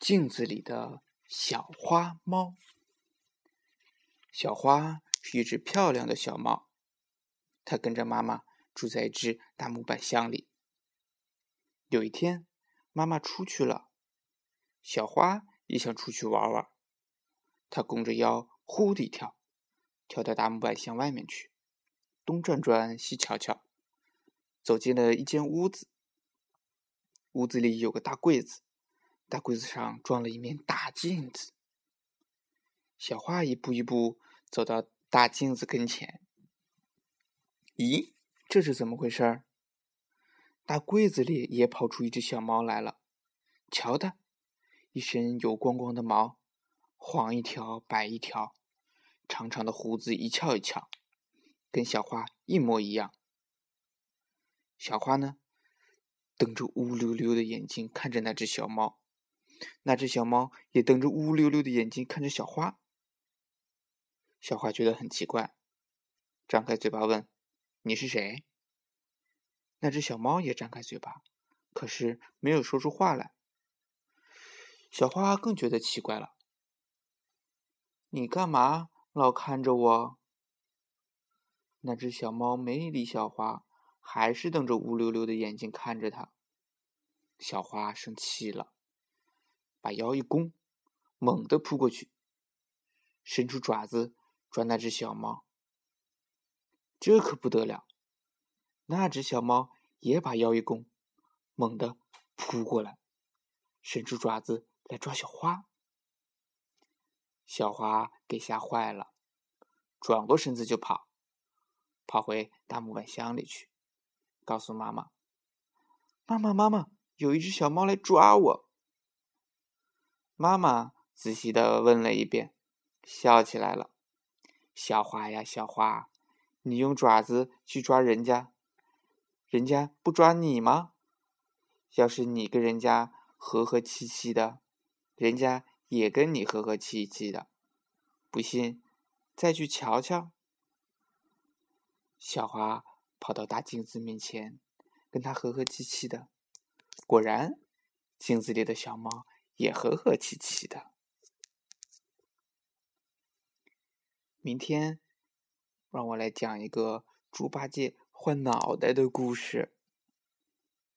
镜子里的小花猫。小花是一只漂亮的小猫，它跟着妈妈住在一只大木板箱里。有一天，妈妈出去了，小花也想出去玩玩。它弓着腰，呼的一跳，跳到大木板箱外面去，东转转，西瞧瞧，走进了一间屋子。屋子里有个大柜子。大柜子上装了一面大镜子，小花一步一步走到大镜子跟前。咦，这是怎么回事儿？大柜子里也跑出一只小猫来了，瞧它，一身油光光的毛，黄一条白一条，长长的胡子一翘一翘，跟小花一模一样。小花呢，瞪着乌溜溜的眼睛看着那只小猫。那只小猫也瞪着乌溜溜的眼睛看着小花，小花觉得很奇怪，张开嘴巴问：“你是谁？”那只小猫也张开嘴巴，可是没有说出话来。小花更觉得奇怪了：“你干嘛老看着我？”那只小猫没理小花，还是瞪着乌溜溜的眼睛看着它。小花生气了。把腰一弓，猛地扑过去，伸出爪子抓那只小猫。这可不得了！那只小猫也把腰一弓，猛地扑过来，伸出爪子来抓小花。小花给吓坏了，转过身子就跑，跑回大木板箱里去，告诉妈妈：“妈妈，妈妈，有一只小猫来抓我。”妈妈仔细的问了一遍，笑起来了：“小花呀，小花，你用爪子去抓人家，人家不抓你吗？要是你跟人家和和气气的，人家也跟你和和气气的。不信，再去瞧瞧。”小花跑到大镜子面前，跟他和和气气的，果然，镜子里的小猫。也和和气气的。明天，让我来讲一个猪八戒换脑袋的故事。